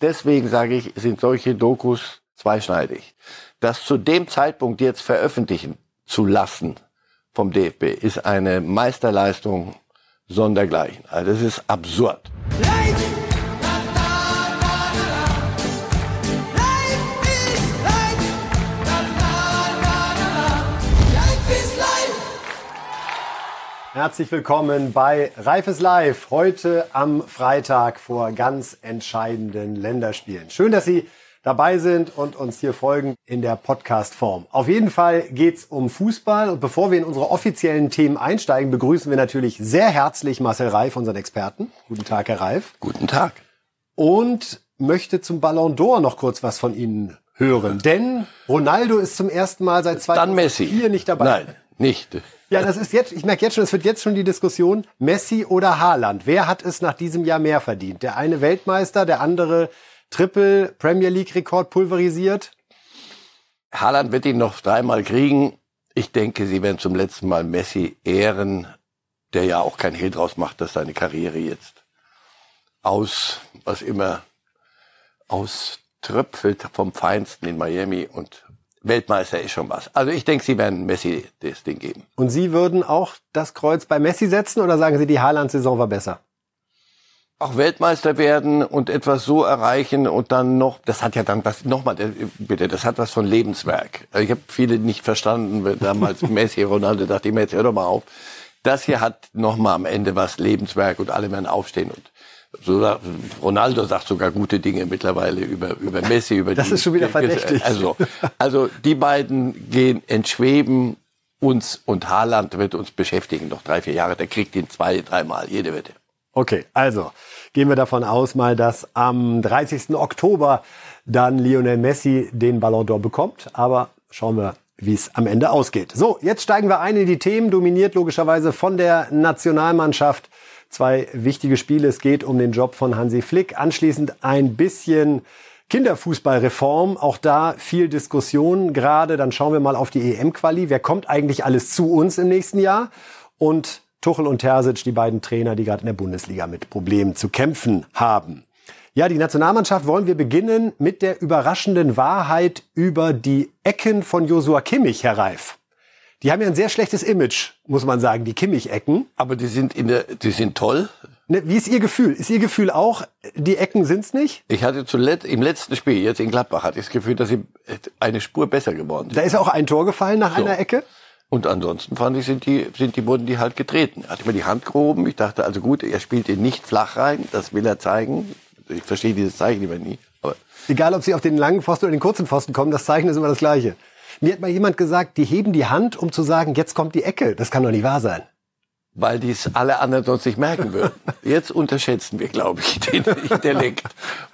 deswegen sage ich, sind solche Dokus zweischneidig. Das zu dem Zeitpunkt jetzt veröffentlichen zu lassen vom DFB ist eine Meisterleistung sondergleichen. Also das ist absurd. Herzlich willkommen bei Reifes Live. Heute am Freitag vor ganz entscheidenden Länderspielen. Schön, dass Sie dabei sind und uns hier folgen in der Podcast-Form. Auf jeden Fall geht's um Fußball. Und bevor wir in unsere offiziellen Themen einsteigen, begrüßen wir natürlich sehr herzlich Marcel Reif, unseren Experten. Guten Tag, Herr Reif. Guten Tag. Und möchte zum Ballon d'Or noch kurz was von Ihnen hören. Denn Ronaldo ist zum ersten Mal seit 2004 nicht dabei. Nein, nicht. Ja, das ist jetzt, ich merke jetzt schon, es wird jetzt schon die Diskussion, Messi oder Haaland. Wer hat es nach diesem Jahr mehr verdient? Der eine Weltmeister, der andere Triple Premier League Rekord pulverisiert? Haaland wird ihn noch dreimal kriegen. Ich denke, sie werden zum letzten Mal Messi ehren, der ja auch kein Hehl draus macht, dass seine Karriere jetzt aus, was immer, auströpfelt vom Feinsten in Miami und Weltmeister ist schon was. Also ich denke, Sie werden Messi das Ding geben. Und Sie würden auch das Kreuz bei Messi setzen oder sagen Sie, die Haaland-Saison war besser? Auch Weltmeister werden und etwas so erreichen und dann noch, das hat ja dann was, nochmal, bitte, das hat was von Lebenswerk. Also ich habe viele nicht verstanden, damals Messi, Ronaldo, dachte ich mir, jetzt hör doch mal auf. Das hier hat nochmal am Ende was Lebenswerk und alle werden aufstehen und Ronaldo sagt sogar gute Dinge mittlerweile über, über Messi, über Das die, ist schon wieder verdächtig. Also, also die beiden gehen entschweben uns und Haaland wird uns beschäftigen noch drei, vier Jahre. Der kriegt ihn zwei, dreimal, jede Wette. Okay, also gehen wir davon aus mal, dass am 30. Oktober dann Lionel Messi den Ballon d'Or bekommt. Aber schauen wir, wie es am Ende ausgeht. So, jetzt steigen wir ein in die Themen, dominiert logischerweise von der Nationalmannschaft zwei wichtige Spiele. Es geht um den Job von Hansi Flick. Anschließend ein bisschen Kinderfußballreform. Auch da viel Diskussion gerade. Dann schauen wir mal auf die EM-Quali. Wer kommt eigentlich alles zu uns im nächsten Jahr? Und Tuchel und Terzic, die beiden Trainer, die gerade in der Bundesliga mit Problemen zu kämpfen haben. Ja, die Nationalmannschaft wollen wir beginnen mit der überraschenden Wahrheit über die Ecken von Josua Kimmich, Herr Reif. Die haben ja ein sehr schlechtes Image, muss man sagen, die Kimmich-Ecken. Aber die sind in der, die sind toll. Ne, wie ist Ihr Gefühl? Ist Ihr Gefühl auch, die Ecken sind's nicht? Ich hatte zuletzt, im letzten Spiel, jetzt in Gladbach, hatte ich das Gefühl, dass sie eine Spur besser geworden sind. Da ist auch ein Tor gefallen nach so. einer Ecke? Und ansonsten fand ich, sind die, sind die, wurden die halt getreten. Hatte ich mir die Hand gehoben. Ich dachte, also gut, er spielt ihn nicht flach rein. Das will er zeigen. Ich verstehe dieses Zeichen immer nie. Aber Egal, ob sie auf den langen Pfosten oder den kurzen Pfosten kommen, das Zeichen ist immer das gleiche. Mir hat mal jemand gesagt, die heben die Hand, um zu sagen, jetzt kommt die Ecke. Das kann doch nicht wahr sein. Weil dies alle anderen sonst nicht merken würden. Jetzt unterschätzen wir, glaube ich, den Intellekt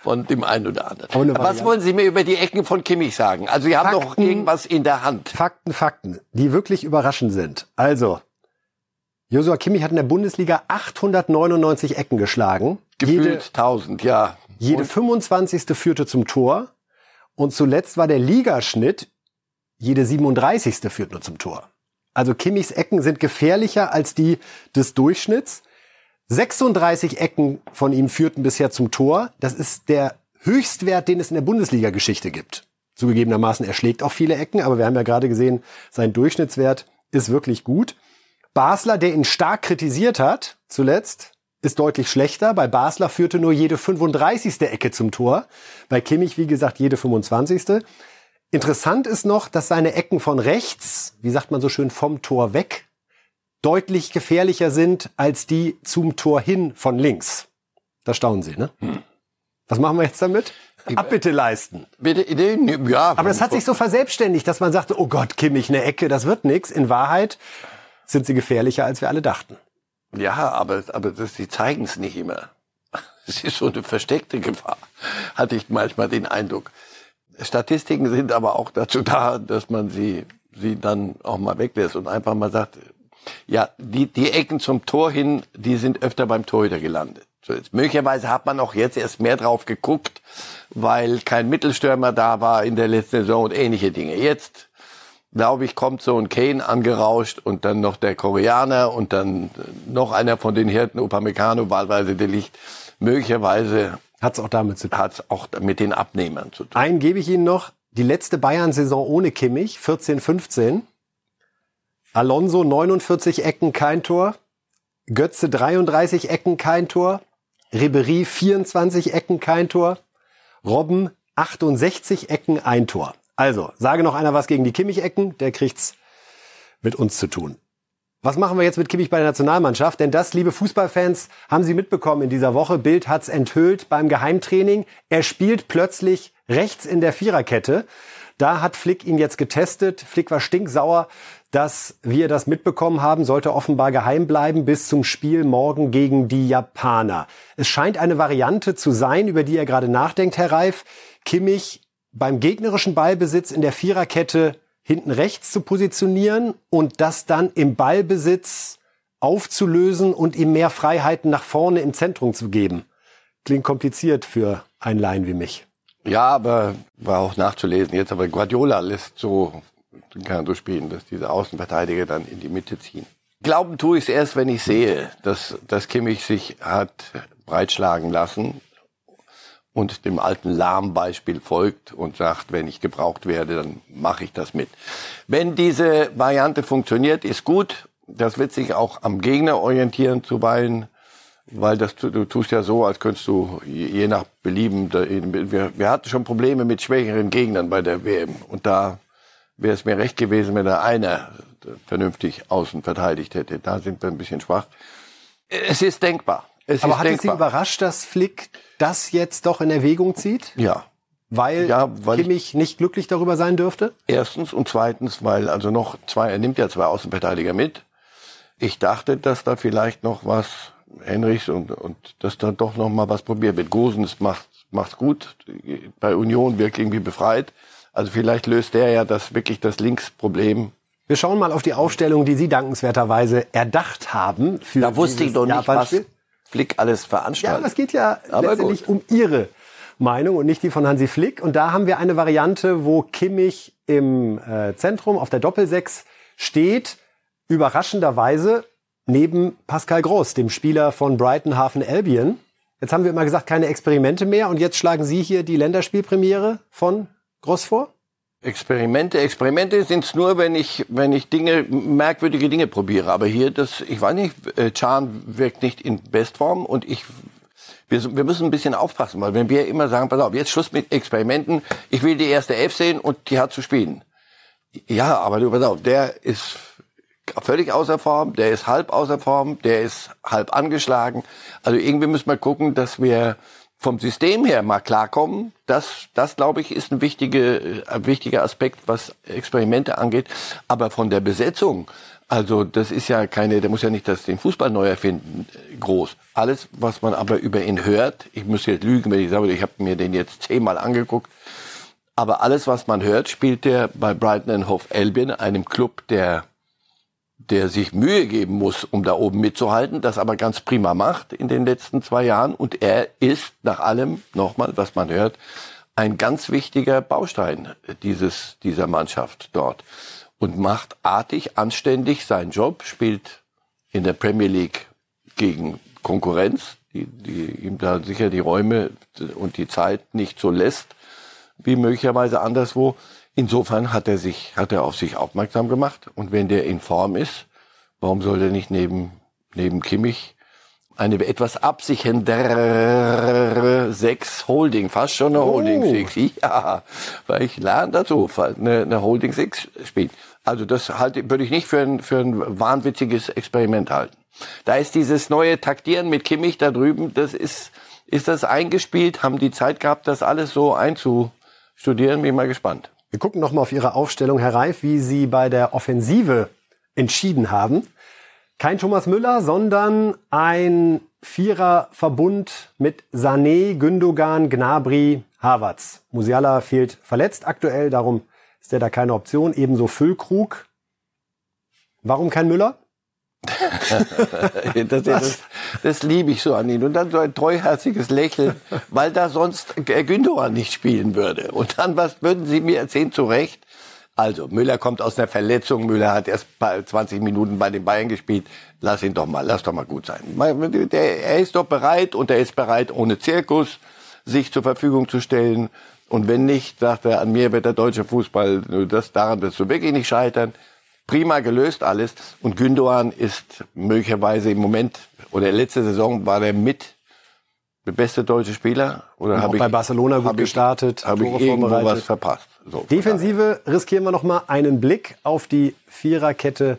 von dem einen oder anderen. Was wollen Sie mir über die Ecken von Kimmich sagen? Also Sie haben Fakten, doch irgendwas in der Hand. Fakten, Fakten, die wirklich überraschend sind. Also, Josua Kimmich hat in der Bundesliga 899 Ecken geschlagen. Gefühlt jede, 1000, ja. Jede 25. führte zum Tor. Und zuletzt war der Ligaschnitt jede 37. führt nur zum Tor. Also Kimmichs Ecken sind gefährlicher als die des Durchschnitts. 36 Ecken von ihm führten bisher zum Tor. Das ist der Höchstwert, den es in der Bundesliga-Geschichte gibt. Zugegebenermaßen, er schlägt auch viele Ecken, aber wir haben ja gerade gesehen, sein Durchschnittswert ist wirklich gut. Basler, der ihn stark kritisiert hat, zuletzt, ist deutlich schlechter. Bei Basler führte nur jede 35. Ecke zum Tor. Bei Kimmich, wie gesagt, jede 25. Interessant ist noch, dass seine Ecken von rechts, wie sagt man so schön, vom Tor weg, deutlich gefährlicher sind als die zum Tor hin von links. Da staunen Sie, ne? Hm. Was machen wir jetzt damit? Abbitte leisten. Bitte, ja. Aber das hat sich so verselbstständigt, dass man sagte, oh Gott, Kimmich, eine Ecke, das wird nix. In Wahrheit sind sie gefährlicher, als wir alle dachten. Ja, aber, aber das, sie zeigen es nicht immer. Es ist so eine versteckte Gefahr, hatte ich manchmal den Eindruck. Statistiken sind aber auch dazu da, dass man sie, sie dann auch mal weglässt und einfach mal sagt, ja, die, die Ecken zum Tor hin, die sind öfter beim Torhüter gelandet. So jetzt, möglicherweise hat man auch jetzt erst mehr drauf geguckt, weil kein Mittelstürmer da war in der letzten Saison und ähnliche Dinge. Jetzt, glaube ich, kommt so ein Kane angerauscht und dann noch der Koreaner und dann noch einer von den Hirten, Upamecano, wahlweise der Licht. Möglicherweise Hat es auch damit zu tun. Hat es auch mit den Abnehmern zu tun. Einen gebe ich Ihnen noch. Die letzte Bayern-Saison ohne Kimmich, 14, 15. Alonso 49 Ecken, kein Tor. Götze 33 Ecken, kein Tor. Ribery 24 Ecken, kein Tor. Robben 68 Ecken, ein Tor. Also, sage noch einer was gegen die Kimmich-Ecken, der kriegt's mit uns zu tun. Was machen wir jetzt mit Kimmich bei der Nationalmannschaft? Denn das, liebe Fußballfans, haben Sie mitbekommen in dieser Woche. Bild hat's enthüllt beim Geheimtraining. Er spielt plötzlich rechts in der Viererkette. Da hat Flick ihn jetzt getestet. Flick war stinksauer, dass wir das mitbekommen haben, sollte offenbar geheim bleiben bis zum Spiel morgen gegen die Japaner. Es scheint eine Variante zu sein, über die er gerade nachdenkt, Herr Reif. Kimmich beim gegnerischen Ballbesitz in der Viererkette hinten rechts zu positionieren und das dann im Ballbesitz aufzulösen und ihm mehr Freiheiten nach vorne im Zentrum zu geben. Klingt kompliziert für einen Laien wie mich. Ja, aber war auch nachzulesen jetzt. Aber Guardiola lässt so, kann so spielen, dass diese Außenverteidiger dann in die Mitte ziehen. Glauben tue ich es erst, wenn ich sehe, dass, dass Kimmich sich hat breitschlagen lassen und dem alten Lahm-Beispiel folgt und sagt, wenn ich gebraucht werde, dann mache ich das mit. Wenn diese Variante funktioniert, ist gut. Das wird sich auch am Gegner orientieren zuweilen, weil das du tust ja so, als könntest du je nach Belieben. Wir, wir hatten schon Probleme mit schwächeren Gegnern bei der WM und da wäre es mir recht gewesen, wenn da einer vernünftig außen verteidigt hätte. Da sind wir ein bisschen schwach. Es ist denkbar. Es Aber hat es Sie überrascht, dass Flick das jetzt doch in Erwägung zieht? Ja. Weil, ja, weil Kimmich nicht glücklich darüber sein dürfte? Erstens und zweitens, weil also noch zwei, er nimmt ja zwei Außenverteidiger mit. Ich dachte, dass da vielleicht noch was Henrichs und, und dass da doch noch mal was probiert wird. Gosens macht macht's gut, bei Union wirkt irgendwie befreit. Also vielleicht löst der ja das wirklich das Linksproblem. Wir schauen mal auf die Aufstellung, die Sie dankenswerterweise erdacht haben. Für da wusste ich doch nicht, was Flick alles veranstaltet. Ja, aber es geht ja aber letztendlich gut. um Ihre Meinung und nicht die von Hansi Flick. Und da haben wir eine Variante, wo Kimmich im äh, Zentrum auf der Doppelsechs steht, überraschenderweise neben Pascal Groß, dem Spieler von Brighton Hafen Albion. Jetzt haben wir immer gesagt, keine Experimente mehr und jetzt schlagen Sie hier die Länderspielpremiere von Groß vor? Experimente, Experimente sind es nur, wenn ich, wenn ich Dinge, merkwürdige Dinge probiere. Aber hier, das, ich weiß nicht, äh, Chan wirkt nicht in Bestform und ich, wir, wir müssen ein bisschen aufpassen, weil wenn wir immer sagen, pass auf, jetzt Schluss mit Experimenten, ich will die erste Elf sehen und die hat zu spielen. Ja, aber du, pass auf, der ist völlig außer Form, der ist halb außer Form, der ist halb angeschlagen. Also irgendwie müssen wir gucken, dass wir vom System her mal klarkommen. Das, das glaube ich, ist ein, wichtige, ein wichtiger Aspekt, was Experimente angeht. Aber von der Besetzung, also das ist ja keine, der muss ja nicht das, den Fußball neu erfinden, groß. Alles, was man aber über ihn hört, ich muss jetzt lügen, wenn ich sage, ich habe mir den jetzt zehnmal angeguckt, aber alles, was man hört, spielt der bei Brighton Hove Albion, einem Club, der der sich Mühe geben muss, um da oben mitzuhalten, das aber ganz prima macht in den letzten zwei Jahren. Und er ist nach allem, nochmal, was man hört, ein ganz wichtiger Baustein dieses, dieser Mannschaft dort. Und macht artig, anständig seinen Job, spielt in der Premier League gegen Konkurrenz, die, die ihm da sicher die Räume und die Zeit nicht so lässt, wie möglicherweise anderswo. Insofern hat er sich, hat er auf sich aufmerksam gemacht. Und wenn der in Form ist, warum soll der nicht neben, neben Kimmich eine etwas absichendere Sechs Holding, fast schon eine oh. Holding Six. Ja, weil ich lerne dazu, eine, eine Holding Six spielt. Also das halte, würde ich nicht für ein, für ein wahnwitziges Experiment halten. Da ist dieses neue Taktieren mit Kimmich da drüben, das ist, ist das eingespielt? Haben die Zeit gehabt, das alles so einzustudieren? Bin ich mal gespannt. Wir gucken noch mal auf Ihre Aufstellung, Herr Reif, wie Sie bei der Offensive entschieden haben. Kein Thomas Müller, sondern ein Viererverbund mit Sané, Gündogan, Gnabry, Havertz. Musiala fehlt verletzt aktuell, darum ist er da keine Option. Ebenso Füllkrug. Warum kein Müller? das, das, das, liebe ich so an ihn. Und dann so ein treuherziges Lächeln, weil da sonst Gündogan nicht spielen würde. Und dann, was würden Sie mir erzählen, zu Recht? Also, Müller kommt aus einer Verletzung. Müller hat erst 20 Minuten bei den Bayern gespielt. Lass ihn doch mal, lass doch mal gut sein. Er ist doch bereit und er ist bereit ohne Zirkus. sich zur Verfügung zu stellen. Und wenn nicht, sagt er, an mir wird der deutsche Fußball, das, daran wirst du wirklich nicht scheitern. Prima gelöst alles. Und Gündogan ist möglicherweise im Moment, oder letzte Saison war der mit der beste deutsche Spieler. Oder habe ich bei Barcelona gut gestartet, habe ich irgendwo was verpasst. So, Defensive riskieren wir noch mal einen Blick auf die Viererkette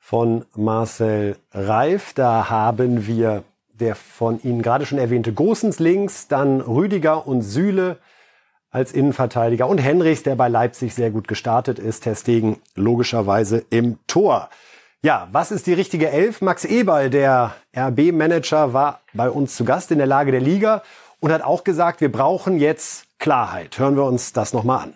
von Marcel Reif. Da haben wir der von Ihnen gerade schon erwähnte Gosens links, dann Rüdiger und Süle als Innenverteidiger und Henrichs, der bei Leipzig sehr gut gestartet ist, Testegen logischerweise im Tor. Ja, was ist die richtige Elf? Max Eberl, der RB-Manager, war bei uns zu Gast in der Lage der Liga und hat auch gesagt, wir brauchen jetzt Klarheit. Hören wir uns das nochmal an.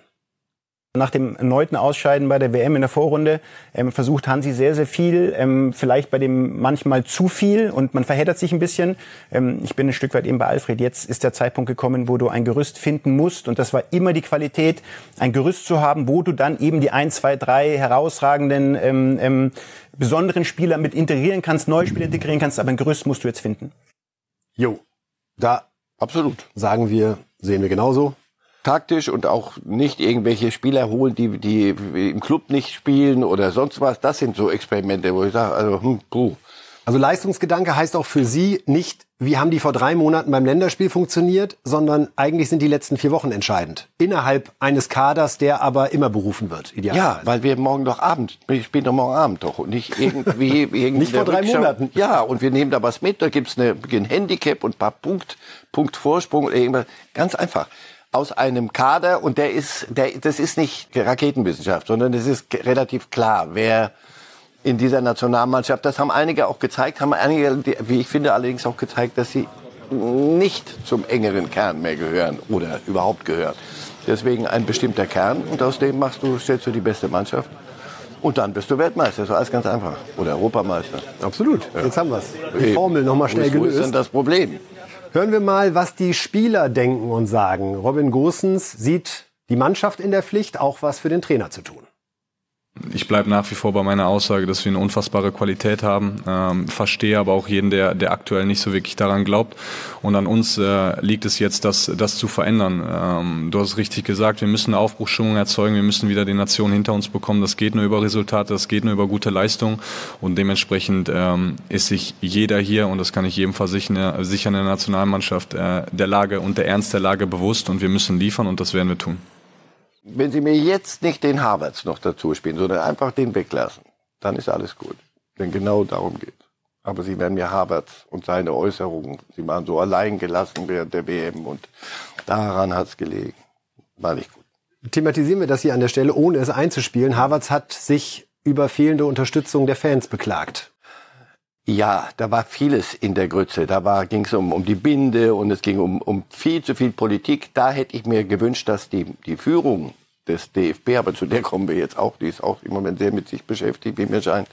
Nach dem erneuten Ausscheiden bei der WM in der Vorrunde ähm, versucht Hansi sehr, sehr viel, ähm, vielleicht bei dem manchmal zu viel und man verheddert sich ein bisschen. Ähm, ich bin ein Stück weit eben bei Alfred. Jetzt ist der Zeitpunkt gekommen, wo du ein Gerüst finden musst und das war immer die Qualität, ein Gerüst zu haben, wo du dann eben die ein, zwei, drei herausragenden, ähm, ähm, besonderen Spieler mit integrieren kannst, neue Spieler integrieren kannst, aber ein Gerüst musst du jetzt finden. Jo, da absolut sagen wir, sehen wir genauso taktisch und auch nicht irgendwelche Spieler holen, die, die im Club nicht spielen oder sonst was. Das sind so Experimente, wo ich sage, also, hm, puh. Also Leistungsgedanke heißt auch für Sie nicht, wie haben die vor drei Monaten beim Länderspiel funktioniert, sondern eigentlich sind die letzten vier Wochen entscheidend. Innerhalb eines Kaders, der aber immer berufen wird, idealerweise. Ja, weil wir morgen doch Abend, wir spielen doch morgen Abend doch und nicht irgendwie... irgendwie nicht vor drei Rückschau. Monaten. Ja, und wir nehmen da was mit, da gibt's eine, ein Handicap und ein paar Punkt, Punkt Vorsprung oder irgendwas. Ganz einfach aus einem Kader und der ist, der, das ist nicht Raketenwissenschaft, sondern es ist relativ klar, wer in dieser Nationalmannschaft, das haben einige auch gezeigt, haben einige, wie ich finde, allerdings auch gezeigt, dass sie nicht zum engeren Kern mehr gehören oder überhaupt gehören. Deswegen ein bestimmter Kern und aus dem machst du, stellst du die beste Mannschaft. Und dann bist du Weltmeister. So alles ganz einfach. Oder Europameister. Absolut. Ja. Jetzt haben wir es. Die Formel nochmal schnell gelöst. Wo ist denn das Problem? Hören wir mal, was die Spieler denken und sagen. Robin Gosens sieht die Mannschaft in der Pflicht, auch was für den Trainer zu tun. Ich bleibe nach wie vor bei meiner Aussage, dass wir eine unfassbare Qualität haben. Ähm, verstehe aber auch jeden, der, der aktuell nicht so wirklich daran glaubt. Und an uns äh, liegt es jetzt, das, das zu verändern. Ähm, du hast richtig gesagt, wir müssen eine Aufbruchsstimmung erzeugen. Wir müssen wieder die Nation hinter uns bekommen. Das geht nur über Resultate, das geht nur über gute Leistung. Und dementsprechend ähm, ist sich jeder hier, und das kann ich jedem versichern, sicher in der Nationalmannschaft, äh, der Lage und der Ernst der Lage bewusst. Und wir müssen liefern und das werden wir tun. Wenn Sie mir jetzt nicht den Havertz noch dazu spielen, sondern einfach den weglassen, dann ist alles gut. Denn genau darum geht. Aber Sie werden mir Havertz und seine Äußerungen, Sie waren so allein gelassen während der WM und daran hat's gelegen. War nicht gut. Thematisieren wir das hier an der Stelle, ohne es einzuspielen. Havertz hat sich über fehlende Unterstützung der Fans beklagt. Ja, da war vieles in der Grütze. Da ging es um, um die Binde und es ging um, um viel zu viel Politik. Da hätte ich mir gewünscht, dass die, die Führung des DFB, aber zu der kommen wir jetzt auch, die ist auch im Moment sehr mit sich beschäftigt, wie mir scheint,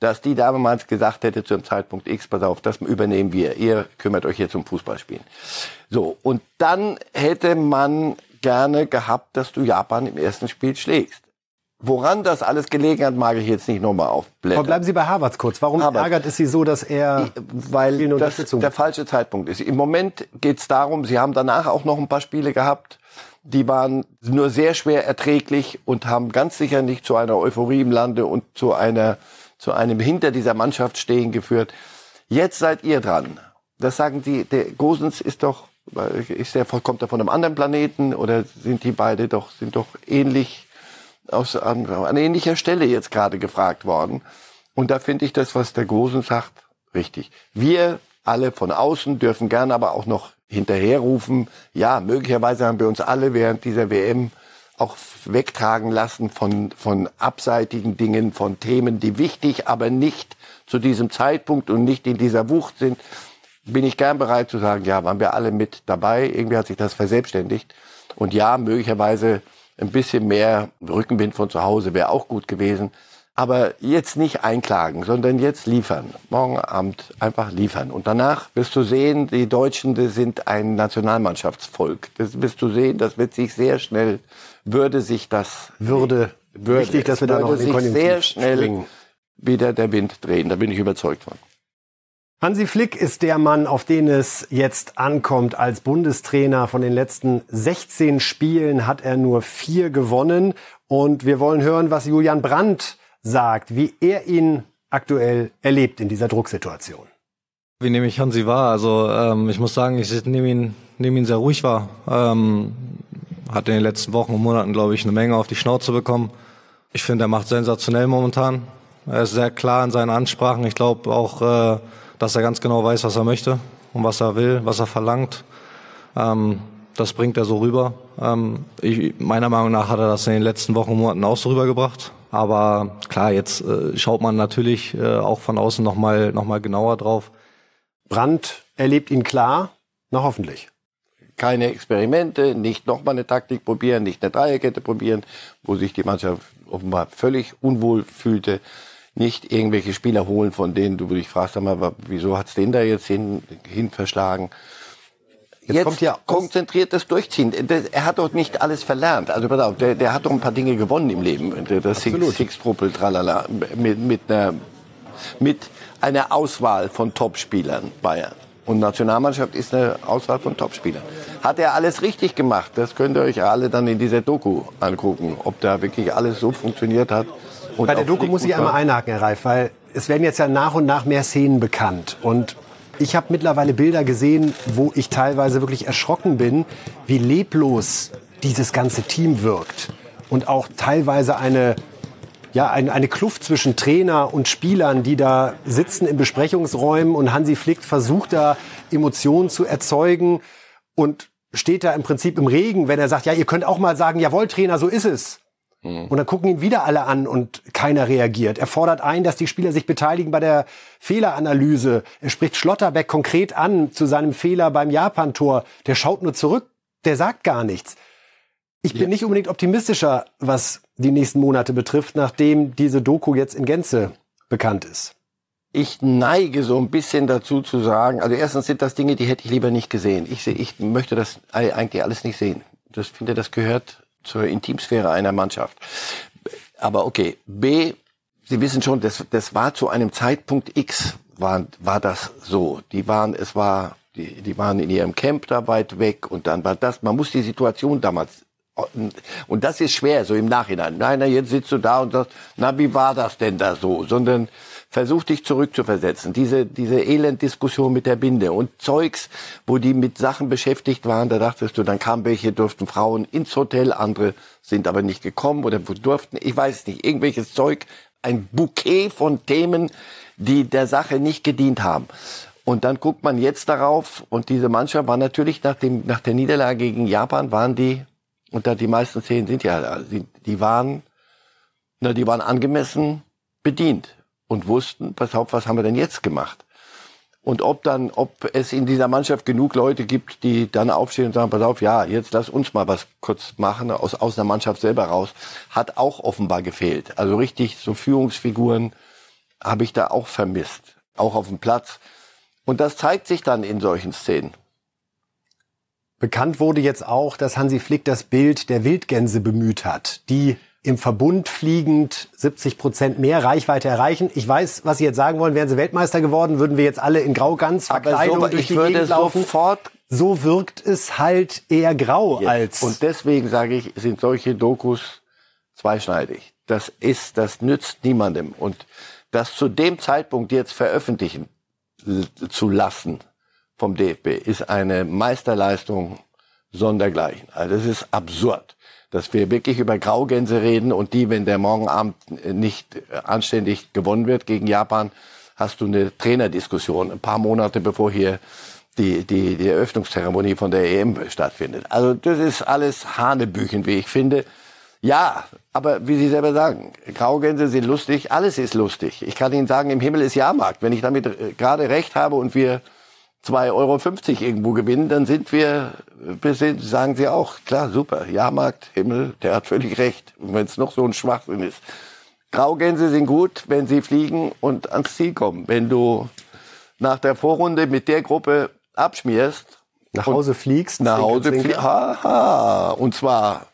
dass die damals gesagt hätte zum Zeitpunkt X, pass auf, das übernehmen wir. Ihr kümmert euch jetzt um Fußballspielen. So, und dann hätte man gerne gehabt, dass du Japan im ersten Spiel schlägst. Woran das alles gelegen hat, mag ich jetzt nicht nochmal aufblättern. Aber bleiben Sie bei Harvards kurz. Warum Harvard. ärgert es Sie so, dass er Weil das der falsche Zeitpunkt ist. Im Moment geht es darum, Sie haben danach auch noch ein paar Spiele gehabt, die waren nur sehr schwer erträglich und haben ganz sicher nicht zu einer Euphorie im Lande und zu einer zu einem hinter dieser Mannschaft stehen geführt. Jetzt seid ihr dran. Das sagen die, der Gosens ist doch, ist der, kommt er von einem anderen Planeten oder sind die beide doch, sind doch ähnlich aus, an, an ähnlicher Stelle jetzt gerade gefragt worden. Und da finde ich das, was der Gosen sagt, richtig. Wir alle von außen dürfen gern aber auch noch hinterherrufen, ja, möglicherweise haben wir uns alle während dieser WM auch wegtragen lassen von, von abseitigen Dingen, von Themen, die wichtig, aber nicht zu diesem Zeitpunkt und nicht in dieser Wucht sind, bin ich gern bereit zu sagen, ja, waren wir alle mit dabei, irgendwie hat sich das verselbstständigt. Und ja, möglicherweise ein bisschen mehr Rückenwind von zu Hause wäre auch gut gewesen. Aber jetzt nicht einklagen, sondern jetzt liefern. Morgen Abend einfach liefern. Und danach wirst du sehen, die Deutschen die sind ein Nationalmannschaftsvolk. Das wirst du sehen, das wird sich sehr schnell, würde sich das... Würde. würde Wichtig, dass wir da noch den sich sehr schnell springen. wieder der Wind drehen. Da bin ich überzeugt von. Hansi Flick ist der Mann, auf den es jetzt ankommt als Bundestrainer. Von den letzten 16 Spielen hat er nur vier gewonnen. Und wir wollen hören, was Julian Brandt sagt, wie er ihn aktuell erlebt in dieser Drucksituation. Wie nehme ich Hansi wahr? Also ähm, ich muss sagen, ich nehme ihn, nehme ihn sehr ruhig wahr. Ähm, hat in den letzten Wochen und Monaten, glaube ich, eine Menge auf die Schnauze bekommen. Ich finde, er macht sensationell momentan. Er ist sehr klar in seinen Ansprachen. Ich glaube auch, äh, dass er ganz genau weiß, was er möchte und was er will, was er verlangt. Ähm, das bringt er so rüber. Ähm, ich, meiner Meinung nach hat er das in den letzten Wochen und Monaten auch so rübergebracht. Aber klar, jetzt äh, schaut man natürlich äh, auch von außen nochmal noch mal genauer drauf. Brandt erlebt ihn klar, na hoffentlich. Keine Experimente, nicht nochmal eine Taktik probieren, nicht eine Dreierkette probieren, wo sich die Mannschaft offenbar völlig unwohl fühlte. Nicht irgendwelche Spieler holen, von denen du dich fragst, mal, wieso hat's den da jetzt hin, hin verschlagen? Jetzt, jetzt kommt ja konzentriertes Durchziehen. Er hat doch nicht alles verlernt. Also pass auf, der, der hat doch ein paar Dinge gewonnen im Leben. Das Six, Six Truppel, tralala, mit, mit, einer, mit einer Auswahl von Topspielern Bayern. Und Nationalmannschaft ist eine Auswahl von Topspielern. Hat er alles richtig gemacht? Das könnt ihr euch alle dann in dieser Doku angucken, ob da wirklich alles so funktioniert hat. Bei der Doku muss ich einmal einhaken, Herr Reif, weil es werden jetzt ja nach und nach mehr Szenen bekannt. Und ich habe mittlerweile Bilder gesehen, wo ich teilweise wirklich erschrocken bin, wie leblos dieses ganze Team wirkt. Und auch teilweise eine, ja, eine, eine Kluft zwischen Trainer und Spielern, die da sitzen in Besprechungsräumen und Hansi Flick versucht da Emotionen zu erzeugen und steht da im Prinzip im Regen, wenn er sagt, ja, ihr könnt auch mal sagen, jawohl, Trainer, so ist es. Mhm. Und dann gucken ihn wieder alle an und keiner reagiert. Er fordert ein, dass die Spieler sich beteiligen bei der Fehleranalyse. Er spricht Schlotterbeck konkret an zu seinem Fehler beim Japan-Tor. Der schaut nur zurück, der sagt gar nichts. Ich bin ja. nicht unbedingt optimistischer, was die nächsten Monate betrifft, nachdem diese Doku jetzt in Gänze bekannt ist. Ich neige so ein bisschen dazu zu sagen, also erstens sind das Dinge, die hätte ich lieber nicht gesehen. Ich, ich möchte das eigentlich alles nicht sehen. Das finde, das gehört zur Intimsphäre einer Mannschaft. Aber okay, B, Sie wissen schon, das, das war zu einem Zeitpunkt X, war, war das so. Die waren, es war, die, die waren in ihrem Camp da weit weg und dann war das, man muss die Situation damals und das ist schwer, so im Nachhinein. Nein, na, jetzt sitzt du da und sagst, na, wie war das denn da so? Sondern versuch dich zurückzuversetzen. Diese, diese Elenddiskussion mit der Binde und Zeugs, wo die mit Sachen beschäftigt waren, da dachtest du, dann kamen welche, durften Frauen ins Hotel, andere sind aber nicht gekommen oder durften, ich weiß nicht, irgendwelches Zeug, ein Bouquet von Themen, die der Sache nicht gedient haben. Und dann guckt man jetzt darauf und diese Mannschaft war natürlich nach dem, nach der Niederlage gegen Japan waren die, und da die meisten Szenen sind ja, die waren, na, die waren angemessen bedient und wussten, pass auf, was haben wir denn jetzt gemacht? Und ob dann, ob es in dieser Mannschaft genug Leute gibt, die dann aufstehen und sagen, pass auf, ja, jetzt lass uns mal was kurz machen, aus, aus der Mannschaft selber raus, hat auch offenbar gefehlt. Also richtig, so Führungsfiguren habe ich da auch vermisst. Auch auf dem Platz. Und das zeigt sich dann in solchen Szenen. Bekannt wurde jetzt auch, dass Hansi Flick das Bild der Wildgänse bemüht hat, die im Verbund fliegend 70 Prozent mehr Reichweite erreichen. Ich weiß, was Sie jetzt sagen wollen. Wären Sie Weltmeister geworden, würden wir jetzt alle in Graugans Verkleidung so, durch die Gegend laufen. Sofort so wirkt es halt eher grau jetzt. als. Und deswegen sage ich, sind solche Dokus zweischneidig. Das ist, das nützt niemandem. Und das zu dem Zeitpunkt jetzt veröffentlichen zu lassen vom DFB ist eine Meisterleistung sondergleichen. Also das ist absurd dass wir wirklich über Graugänse reden und die, wenn der morgen Abend nicht anständig gewonnen wird gegen Japan, hast du eine Trainerdiskussion ein paar Monate bevor hier die, die, die Eröffnungszeremonie von der EM stattfindet. Also das ist alles Hanebüchen, wie ich finde. Ja, aber wie Sie selber sagen, Graugänse sind lustig, alles ist lustig. Ich kann Ihnen sagen, im Himmel ist Jahrmarkt. Wenn ich damit äh, gerade recht habe und wir 2,50 Euro irgendwo gewinnen, dann sind wir, sagen sie auch, klar, super, Jahrmarkt, Himmel, der hat völlig recht, wenn es noch so ein Schwachsinn ist. Graugänse sind gut, wenn sie fliegen und ans Ziel kommen. Wenn du nach der Vorrunde mit der Gruppe abschmierst, nach Hause fliegst, nach Hause fliegst, haha, und zwar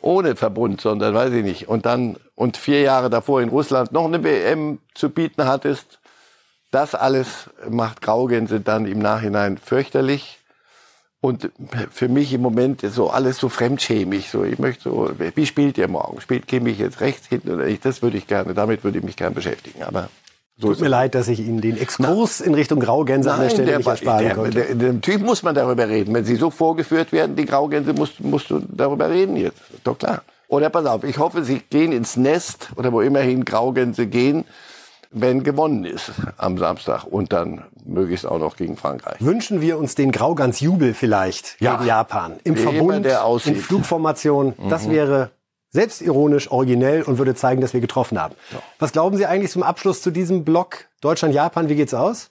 ohne Verbund, sondern weiß ich nicht. Und dann und vier Jahre davor in Russland noch eine WM zu bieten hattest, Das alles macht Graugänse dann im Nachhinein fürchterlich. Und für mich im Moment so alles so fremdschämig. So, ich möchte so, wie spielt ihr morgen? Spielt Kimmich jetzt rechts, hinten oder nicht? Das würde ich gerne, damit würde ich mich gerne beschäftigen. Aber so Tut mir leid, dass ich Ihnen den Exkurs in Richtung Graugänse Nein, an der Stelle der, nicht ersparen der, konnte. Der, der, Typ muss man darüber reden. Wenn sie so vorgeführt werden, die Graugänse, musst, musst du darüber reden jetzt. Doch klar. Oder pass auf, ich hoffe, sie gehen ins Nest oder wo immerhin Graugänse gehen wenn gewonnen ist am Samstag und dann möglichst auch noch gegen Frankreich. Wünschen wir uns den Graugans-Jubel vielleicht ja. gegen Japan im Wie Verbund, in Flugformation. Mhm. Das wäre selbstironisch, originell und würde zeigen, dass wir getroffen haben. Ja. Was glauben Sie eigentlich zum Abschluss zu diesem Block Deutschland-Japan? Wie geht's aus?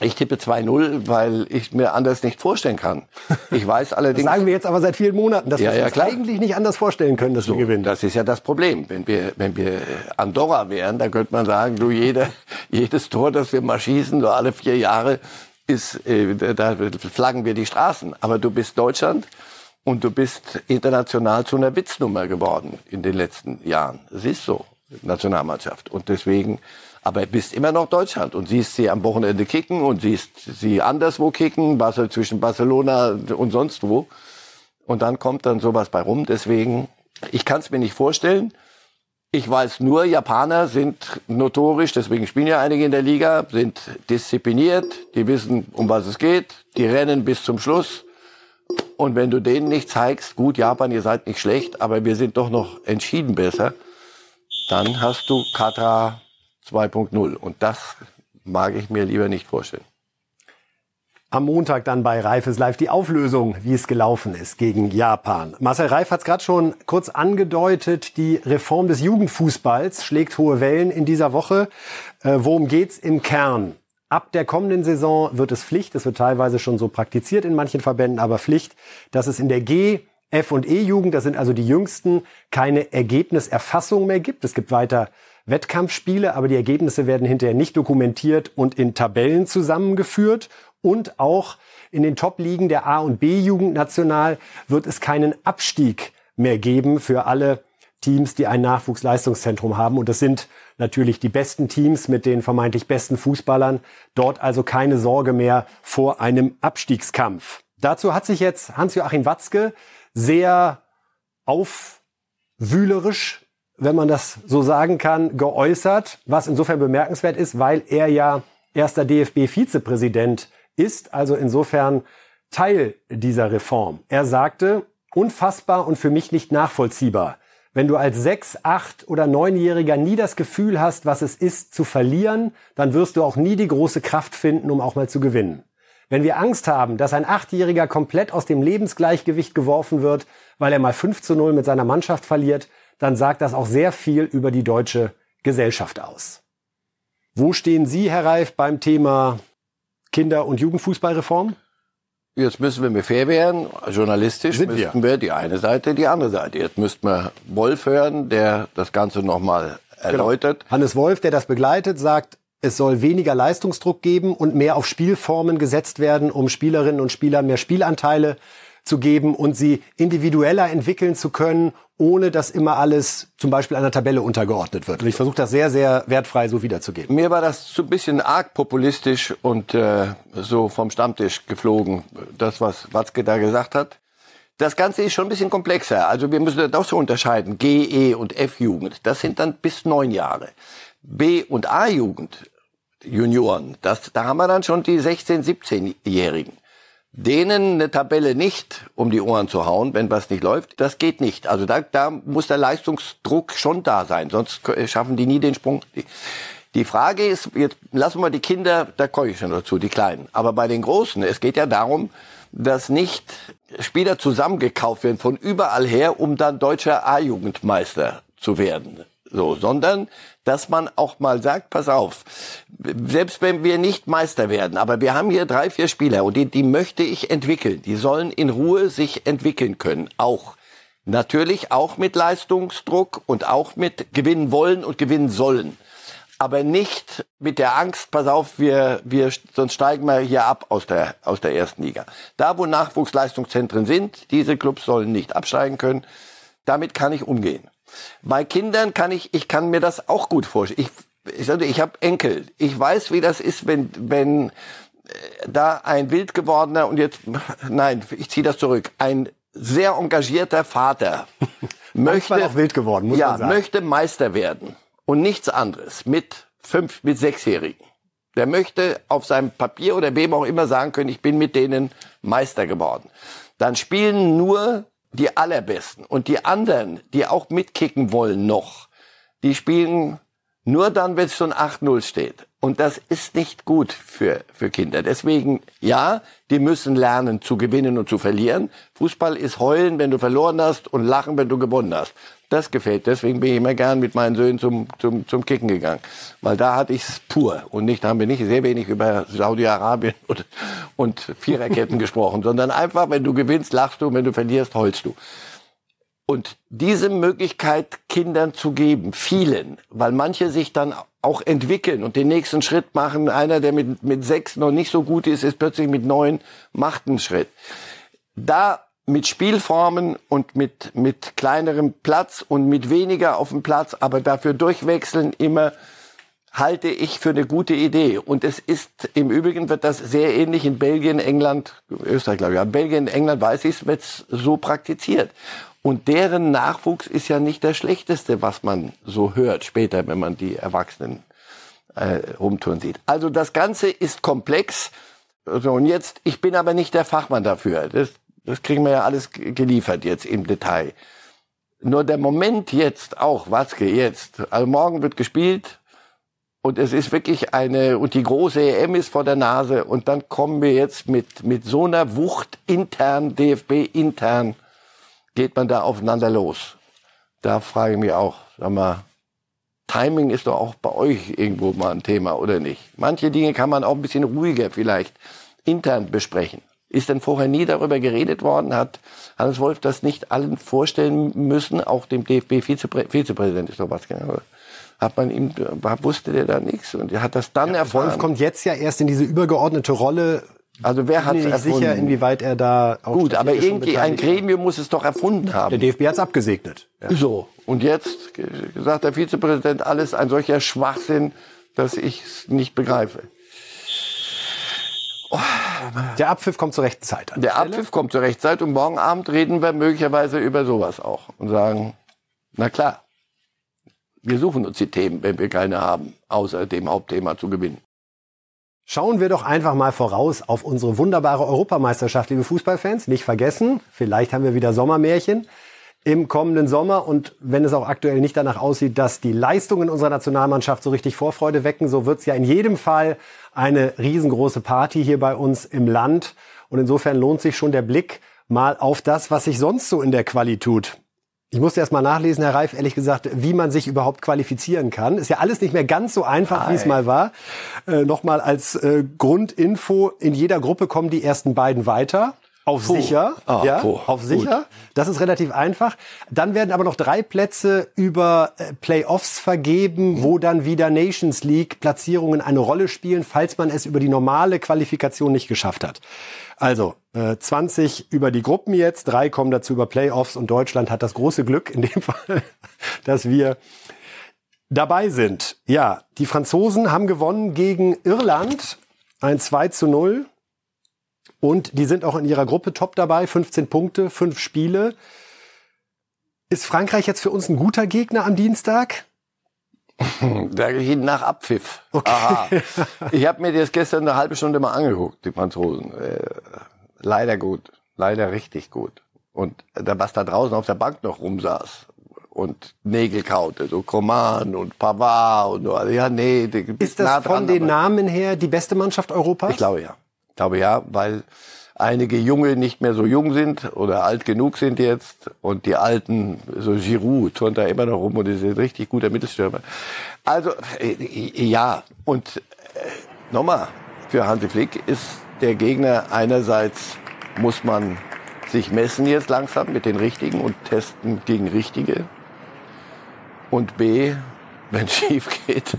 Ich tippe 2-0, weil ich mir anders nicht vorstellen kann. Ich weiß allerdings. Das sagen wir jetzt aber seit vielen Monaten, dass ja, wir uns ja, eigentlich nicht anders vorstellen können, dass so, wir gewinnen. Das ist ja das Problem. Wenn wir, wenn wir Andorra wären, dann könnte man sagen, du, jede, jedes Tor, das wir mal schießen, so alle vier Jahre, ist, äh, da flaggen wir die Straßen. Aber du bist Deutschland und du bist international zu einer Witznummer geworden in den letzten Jahren. Es ist so, Nationalmannschaft. Und deswegen, aber bist immer noch Deutschland und siehst sie am Wochenende kicken und siehst sie anderswo kicken, zwischen Barcelona und sonst wo. Und dann kommt dann sowas bei rum. Deswegen, ich kann es mir nicht vorstellen. Ich weiß nur, Japaner sind notorisch, deswegen spielen ja einige in der Liga, sind diszipliniert, die wissen, um was es geht, die rennen bis zum Schluss. Und wenn du denen nicht zeigst, gut, Japan, ihr seid nicht schlecht, aber wir sind doch noch entschieden besser, dann hast du Katra 2.0. Und das mag ich mir lieber nicht vorstellen. Am Montag dann bei Reifes Live die Auflösung, wie es gelaufen ist gegen Japan. Marcel Reif hat es gerade schon kurz angedeutet. Die Reform des Jugendfußballs schlägt hohe Wellen in dieser Woche. Äh, worum geht's im Kern? Ab der kommenden Saison wird es Pflicht, es wird teilweise schon so praktiziert in manchen Verbänden, aber Pflicht, dass es in der G, F und E-Jugend, das sind also die jüngsten, keine Ergebniserfassung mehr gibt. Es gibt weiter Wettkampfspiele, aber die Ergebnisse werden hinterher nicht dokumentiert und in Tabellen zusammengeführt. Und auch in den Top-Ligen der A- und B-Jugend national wird es keinen Abstieg mehr geben für alle Teams, die ein Nachwuchsleistungszentrum haben. Und das sind natürlich die besten Teams mit den vermeintlich besten Fußballern. Dort also keine Sorge mehr vor einem Abstiegskampf. Dazu hat sich jetzt Hans-Joachim Watzke sehr aufwühlerisch wenn man das so sagen kann, geäußert, was insofern bemerkenswert ist, weil er ja erster DFB-Vizepräsident ist, also insofern Teil dieser Reform. Er sagte, unfassbar und für mich nicht nachvollziehbar. Wenn du als sechs, acht oder neunjähriger nie das Gefühl hast, was es ist, zu verlieren, dann wirst du auch nie die große Kraft finden, um auch mal zu gewinnen. Wenn wir Angst haben, dass ein Achtjähriger komplett aus dem Lebensgleichgewicht geworfen wird, weil er mal 5 zu 0 mit seiner Mannschaft verliert, dann sagt das auch sehr viel über die deutsche Gesellschaft aus. Wo stehen Sie, Herr Reif, beim Thema Kinder- und Jugendfußballreform? Jetzt müssen wir mir fair werden. Journalistisch Sind müssten wir. wir. die eine Seite, die andere Seite. Jetzt müssten wir Wolf hören, der das Ganze nochmal genau. erläutert. Genau. Hannes Wolf, der das begleitet, sagt, es soll weniger Leistungsdruck geben und mehr auf Spielformen gesetzt werden, um Spielerinnen und Spielern mehr Spielanteile zu geben und sie individueller entwickeln zu können, ohne dass immer alles zum Beispiel einer Tabelle untergeordnet wird. Und ich versuche das sehr, sehr wertfrei so wiederzugeben. Mir war das so ein bisschen arg populistisch und äh, so vom Stammtisch geflogen, das, was Watzke da gesagt hat. Das Ganze ist schon ein bisschen komplexer. Also wir müssen das auch so unterscheiden. G, E und F-Jugend, das sind dann bis neun Jahre. B- und A-Jugend, Junioren, das, da haben wir dann schon die 16-, 17-Jährigen denen eine Tabelle nicht um die Ohren zu hauen, wenn was nicht läuft, das geht nicht. Also da, da muss der Leistungsdruck schon da sein, sonst schaffen die nie den Sprung. Die Frage ist, jetzt lassen wir die Kinder, da komme ich schon dazu, die Kleinen. Aber bei den Großen, es geht ja darum, dass nicht Spieler zusammengekauft werden von überall her, um dann deutscher A-Jugendmeister zu werden. So, sondern dass man auch mal sagt, pass auf, selbst wenn wir nicht Meister werden, aber wir haben hier drei, vier Spieler und die, die möchte ich entwickeln. Die sollen in Ruhe sich entwickeln können. Auch natürlich auch mit Leistungsdruck und auch mit gewinnen wollen und gewinnen sollen. Aber nicht mit der Angst, pass auf, wir, wir, sonst steigen wir hier ab aus der, aus der ersten Liga. Da, wo Nachwuchsleistungszentren sind, diese Clubs sollen nicht absteigen können. Damit kann ich umgehen. Bei Kindern kann ich, ich kann mir das auch gut vorstellen. Ich ich, ich habe Enkel. Ich weiß, wie das ist, wenn, wenn äh, da ein wild gewordener und jetzt, nein, ich ziehe das zurück, ein sehr engagierter Vater möchte auch wild geworden, muss ja, man sagen. möchte Meister werden und nichts anderes mit fünf, mit sechsjährigen. Der möchte auf seinem Papier oder wem auch immer sagen können, ich bin mit denen Meister geworden. Dann spielen nur die allerbesten und die anderen, die auch mitkicken wollen noch, die spielen nur dann, wenn es schon 8-0 steht. Und das ist nicht gut für, für Kinder. Deswegen, ja, die müssen lernen zu gewinnen und zu verlieren. Fußball ist heulen, wenn du verloren hast und lachen, wenn du gewonnen hast. Das gefällt. Deswegen bin ich immer gern mit meinen Söhnen zum, zum, zum Kicken gegangen. Weil da hatte ich's pur. Und nicht, da haben wir nicht sehr wenig über Saudi-Arabien und, und Viererketten gesprochen, sondern einfach, wenn du gewinnst, lachst du, wenn du verlierst, heulst du. Und diese Möglichkeit Kindern zu geben, vielen, weil manche sich dann auch entwickeln und den nächsten Schritt machen. Einer, der mit, mit sechs noch nicht so gut ist, ist plötzlich mit neun, macht einen Schritt. Da mit Spielformen und mit, mit kleinerem Platz und mit weniger auf dem Platz, aber dafür durchwechseln immer, halte ich für eine gute Idee. Und es ist, im Übrigen wird das sehr ähnlich in Belgien, England, Österreich, glaube ich, ja, Belgien, England weiß ich, wird so praktiziert. Und deren Nachwuchs ist ja nicht der schlechteste, was man so hört später, wenn man die Erwachsenen äh, rumtouren sieht. Also das Ganze ist komplex. So, und jetzt, ich bin aber nicht der Fachmann dafür. Das, das kriegen wir ja alles geliefert jetzt im Detail. Nur der Moment jetzt auch, Watzke, jetzt. Also morgen wird gespielt und es ist wirklich eine, und die große EM ist vor der Nase und dann kommen wir jetzt mit, mit so einer Wucht intern, DFB intern, geht man da aufeinander los? Da frage ich mich auch, sag mal, Timing ist doch auch bei euch irgendwo mal ein Thema, oder nicht? Manche Dinge kann man auch ein bisschen ruhiger vielleicht intern besprechen. Ist denn vorher nie darüber geredet worden? Hat Hannes Wolf das nicht allen vorstellen müssen? Auch dem DFB-Vizepräsident ist doch was, genau. Hat man ihm, wusste der da nichts und hat das dann Ja, erfahren. Wolf kommt jetzt ja erst in diese übergeordnete Rolle. Also wer hat es nicht sicher, erfunden? inwieweit er da auch Gut, aber irgendwie ein Gremium muss es doch erfunden haben. Der DFB hat's abgesegnet. Ja. So, und jetzt sagt der Vizepräsident alles ein solcher Schwachsinn, dass ich es nicht begreife. Der Abpfiff kommt zur rechten Zeit. Der Stelle. Abpfiff kommt zur Rechtszeit und morgen Abend reden wir möglicherweise über sowas auch und sagen, na klar, wir suchen uns die Themen, wenn wir keine haben, außer dem Hauptthema zu gewinnen. Schauen wir doch einfach mal voraus auf unsere wunderbare Europameisterschaft, liebe Fußballfans. Nicht vergessen, vielleicht haben wir wieder Sommermärchen im kommenden Sommer. Und wenn es auch aktuell nicht danach aussieht, dass die Leistungen unserer Nationalmannschaft so richtig Vorfreude wecken, so wird es ja in jedem Fall eine riesengroße Party hier bei uns im Land. Und insofern lohnt sich schon der Blick mal auf das, was sich sonst so in der Quali tut. Ich musste erst mal nachlesen, Herr Reif, ehrlich gesagt, wie man sich überhaupt qualifizieren kann. Ist ja alles nicht mehr ganz so einfach, wie es mal war. Äh, Nochmal als äh, Grundinfo, in jeder Gruppe kommen die ersten beiden weiter. Auf sicher, Ah, ja, puh, auf sicher. Das ist relativ einfach. Dann werden aber noch drei Plätze über äh, Playoffs vergeben, wo dann wieder Nations League Platzierungen eine Rolle spielen, falls man es über die normale Qualifikation nicht geschafft hat. Also äh, 20 über die Gruppen jetzt, drei kommen dazu über Playoffs und Deutschland hat das große Glück in dem Fall, dass wir dabei sind. Ja, die Franzosen haben gewonnen gegen Irland, ein 2 zu 0. Und die sind auch in ihrer Gruppe top dabei, 15 Punkte, fünf Spiele. Ist Frankreich jetzt für uns ein guter Gegner am Dienstag? Da hin nach Abpfiff. Aha. Ich habe mir das gestern eine halbe Stunde mal angeguckt, die Franzosen. Äh, leider gut, leider richtig gut. Und da, was da draußen auf der Bank noch rumsaß und Nägel kaute, so Coman und Pavard und so. Also, ja, nee, Ist das nah von den Namen her die beste Mannschaft Europas? Ich glaube ja. Ich glaube ja, weil einige Junge nicht mehr so jung sind oder alt genug sind jetzt und die Alten, so Giroud, turnt da immer noch rum und ist ein richtig guter Mittelstürmer. Also, äh, ja. Und äh, nochmal, für Hansi Flick ist der Gegner einerseits, muss man sich messen jetzt langsam mit den Richtigen und testen gegen Richtige. Und B, wenn schief geht.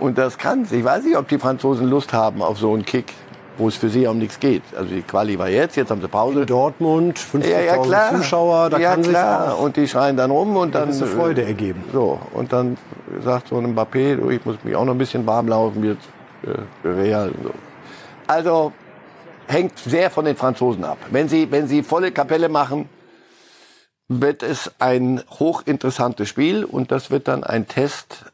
Und das kann Ich weiß nicht, ob die Franzosen Lust haben auf so einen Kick. Wo es für sie um nichts geht. Also die Quali war jetzt, jetzt haben sie Pause. In Dortmund, 50.000 ja, ja, klar. Zuschauer, da ja, kann sich klar. auch Und die schreien dann rum und dann gewisse äh, Freude ergeben. So, und dann sagt so ein Mbappé, du, ich muss mich auch noch ein bisschen warm laufen jetzt äh, Real. So. Also hängt sehr von den Franzosen ab. Wenn sie, wenn sie volle Kapelle machen, wird es ein hochinteressantes Spiel und das wird dann ein Test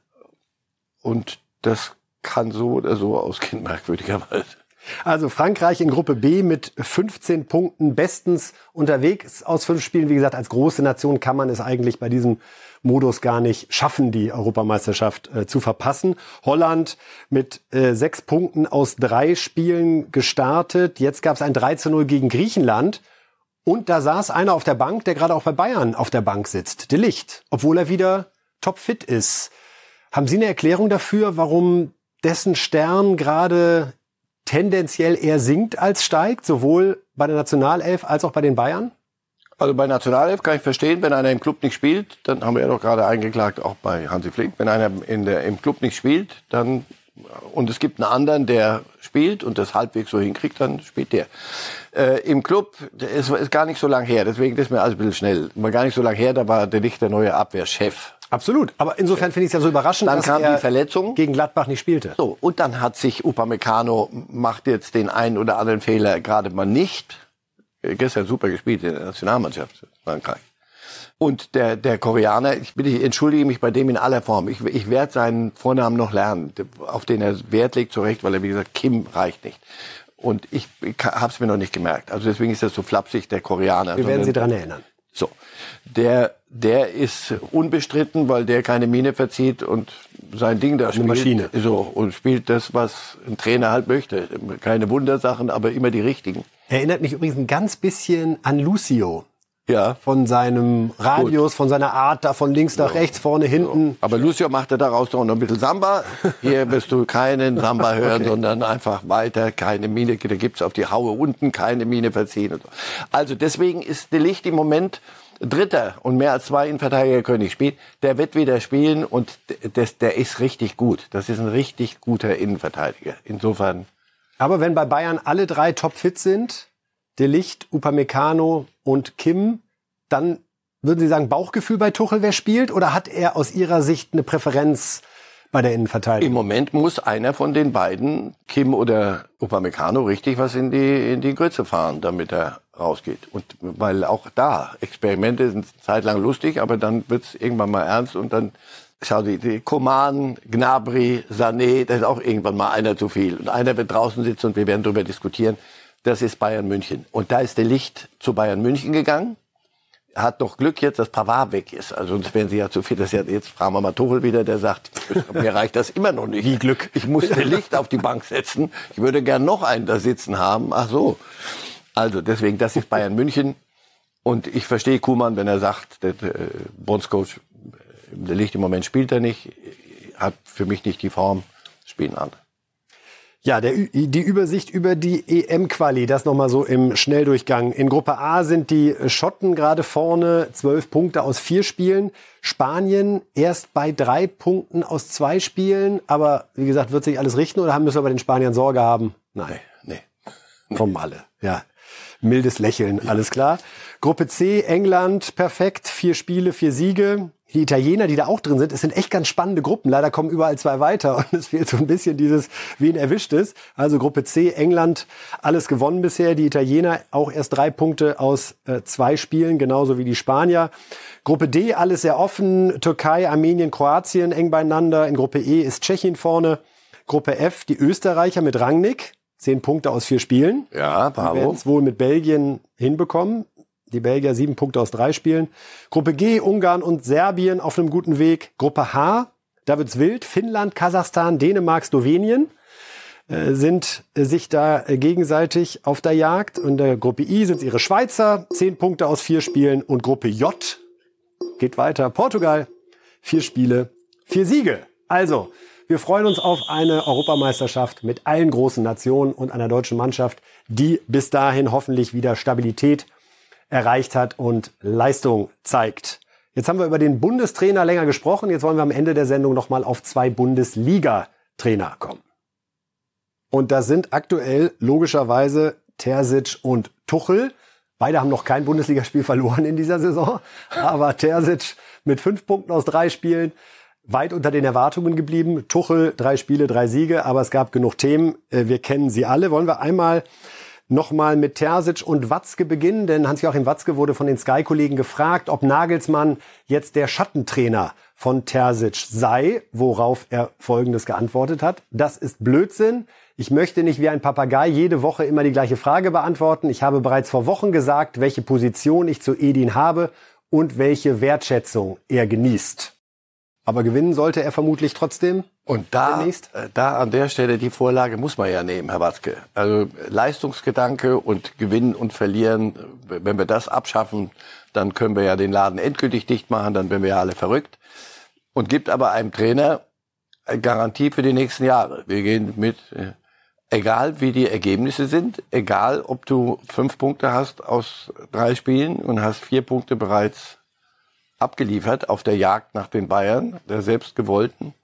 und das kann so oder so ausgehen, merkwürdigerweise. Also Frankreich in Gruppe B mit 15 Punkten bestens unterwegs aus fünf Spielen. Wie gesagt, als große Nation kann man es eigentlich bei diesem Modus gar nicht schaffen, die Europameisterschaft äh, zu verpassen. Holland mit äh, sechs Punkten aus drei Spielen gestartet. Jetzt gab es ein 3 zu 0 gegen Griechenland. Und da saß einer auf der Bank, der gerade auch bei Bayern auf der Bank sitzt. De Licht, obwohl er wieder topfit ist. Haben Sie eine Erklärung dafür, warum dessen Stern gerade tendenziell eher sinkt als steigt, sowohl bei der Nationalelf als auch bei den Bayern? Also bei Nationalelf kann ich verstehen, wenn einer im Club nicht spielt, dann haben wir ja doch gerade eingeklagt, auch bei Hansi Flick, wenn einer in der, im Club nicht spielt, dann und es gibt einen anderen, der spielt und das halbwegs so hinkriegt, dann spielt der. Äh, Im Club ist, ist gar nicht so lang her, deswegen ist mir alles ein bisschen schnell. War gar nicht so lang her, da war der Licht der neue Abwehrchef. Absolut. Aber insofern finde ich es ja so überraschend, Dann dass kam er die Verletzung. gegen Gladbach nicht spielte. So, und dann hat sich Upamecano macht jetzt den einen oder anderen Fehler gerade mal nicht. Äh, Gestern super gespielt in der Nationalmannschaft Frankreich. Und der, der Koreaner, ich, bitte, ich entschuldige mich bei dem in aller Form. Ich, ich werde seinen Vornamen noch lernen, auf den er Wert legt, zu Recht, weil er, wie gesagt, Kim reicht nicht. Und ich, ich habe es mir noch nicht gemerkt. Also deswegen ist das so flapsig, der Koreaner. Wir werden Sie daran erinnern. so. Der, der ist unbestritten, weil der keine Miene verzieht und sein Ding da spielt. Maschine. So. Und spielt das, was ein Trainer halt möchte. Keine Wundersachen, aber immer die richtigen. Erinnert mich übrigens ein ganz bisschen an Lucio. Ja. Von seinem Radius, von seiner Art, da von links nach rechts, vorne, hinten. Aber Lucio machte daraus noch ein bisschen Samba. Hier wirst du keinen Samba hören, sondern einfach weiter, keine Mine. Da gibt's auf die Haue unten keine Mine verziehen. Also deswegen ist De Licht im Moment Dritter und mehr als zwei Innenverteidiger können nicht spielen. Der wird wieder spielen und das, der ist richtig gut. Das ist ein richtig guter Innenverteidiger. Insofern, Aber wenn bei Bayern alle drei topfit sind, De Licht, Upamecano und Kim, dann würden Sie sagen, Bauchgefühl bei Tuchel, wer spielt? Oder hat er aus Ihrer Sicht eine Präferenz bei der im Innenverteidigung? Moment muss einer von den beiden, Kim oder Upamecano, richtig was in die, in die Grütze fahren, damit er rausgeht. Und weil auch da, Experimente sind eine Zeit lang lustig, aber dann wird's irgendwann mal ernst und dann, schau Sie, die Koman, Gnabry, Sané, da ist auch irgendwann mal einer zu viel. Und einer wird draußen sitzen und wir werden darüber diskutieren. Das ist Bayern München. Und da ist der Licht zu Bayern München gegangen. Hat doch Glück jetzt, dass Pavard weg ist. Also sonst wären sie ja zu viel. Das ist ja, jetzt fragen wir mal Tuchel wieder, der sagt, mir reicht das immer noch nicht. Wie Glück. Ich muss den Licht auf die Bank setzen. Ich würde gern noch einen da sitzen haben. Ach so. Also deswegen, das ist Bayern München. Und ich verstehe Kuhmann, wenn er sagt, der äh, Bronzecoach, der Licht im Moment spielt er nicht, hat für mich nicht die Form, spielen andere. Ja, der, die Übersicht über die EM-Quali, das nochmal so im Schnelldurchgang. In Gruppe A sind die Schotten gerade vorne, zwölf Punkte aus vier Spielen. Spanien erst bei drei Punkten aus zwei Spielen. Aber wie gesagt, wird sich alles richten oder müssen wir bei den Spaniern Sorge haben? Nein, Nee. kommen alle. Ja, mildes Lächeln, alles klar. Gruppe C, England, perfekt, vier Spiele, vier Siege. Die Italiener, die da auch drin sind, es sind echt ganz spannende Gruppen. Leider kommen überall zwei weiter und es fehlt so ein bisschen dieses, wen erwischt es. Also Gruppe C, England, alles gewonnen bisher. Die Italiener auch erst drei Punkte aus äh, zwei Spielen, genauso wie die Spanier. Gruppe D, alles sehr offen. Türkei, Armenien, Kroatien eng beieinander. In Gruppe E ist Tschechien vorne. Gruppe F, die Österreicher mit Rangnick. Zehn Punkte aus vier Spielen. Ja, Die werden bravo. es wohl mit Belgien hinbekommen. Die Belgier sieben Punkte aus drei Spielen. Gruppe G, Ungarn und Serbien auf einem guten Weg. Gruppe H, da wird's wild. Finnland, Kasachstan, Dänemark, Slowenien äh, sind äh, sich da äh, gegenseitig auf der Jagd. Und der Gruppe I sind ihre Schweizer, zehn Punkte aus vier Spielen. Und Gruppe J geht weiter. Portugal, vier Spiele, vier Siege. Also, wir freuen uns auf eine Europameisterschaft mit allen großen Nationen und einer deutschen Mannschaft, die bis dahin hoffentlich wieder Stabilität erreicht hat und Leistung zeigt. Jetzt haben wir über den Bundestrainer länger gesprochen. Jetzt wollen wir am Ende der Sendung nochmal auf zwei Bundesliga-Trainer kommen. Und da sind aktuell logischerweise Terzic und Tuchel. Beide haben noch kein Bundesligaspiel verloren in dieser Saison. Aber Terzic mit fünf Punkten aus drei Spielen weit unter den Erwartungen geblieben. Tuchel, drei Spiele, drei Siege, aber es gab genug Themen. Äh, wir kennen sie alle. Wollen wir einmal nochmal mit Terzic und Watzke beginnen? Denn Hans-Joachim Watzke wurde von den Sky-Kollegen gefragt, ob Nagelsmann jetzt der Schattentrainer von Terzic sei, worauf er Folgendes geantwortet hat. Das ist Blödsinn. Ich möchte nicht wie ein Papagei jede Woche immer die gleiche Frage beantworten. Ich habe bereits vor Wochen gesagt, welche Position ich zu Edin habe und welche Wertschätzung er genießt. Aber gewinnen sollte er vermutlich trotzdem. Und da, demnächst? Äh, da an der Stelle die Vorlage muss man ja nehmen, Herr Watzke. Also Leistungsgedanke und Gewinnen und Verlieren, wenn wir das abschaffen, dann können wir ja den Laden endgültig dicht machen, dann werden wir ja alle verrückt. Und gibt aber einem Trainer eine Garantie für die nächsten Jahre. Wir gehen mit, äh, egal wie die Ergebnisse sind, egal ob du fünf Punkte hast aus drei Spielen und hast vier Punkte bereits abgeliefert auf der Jagd nach den Bayern, der selbstgewollten.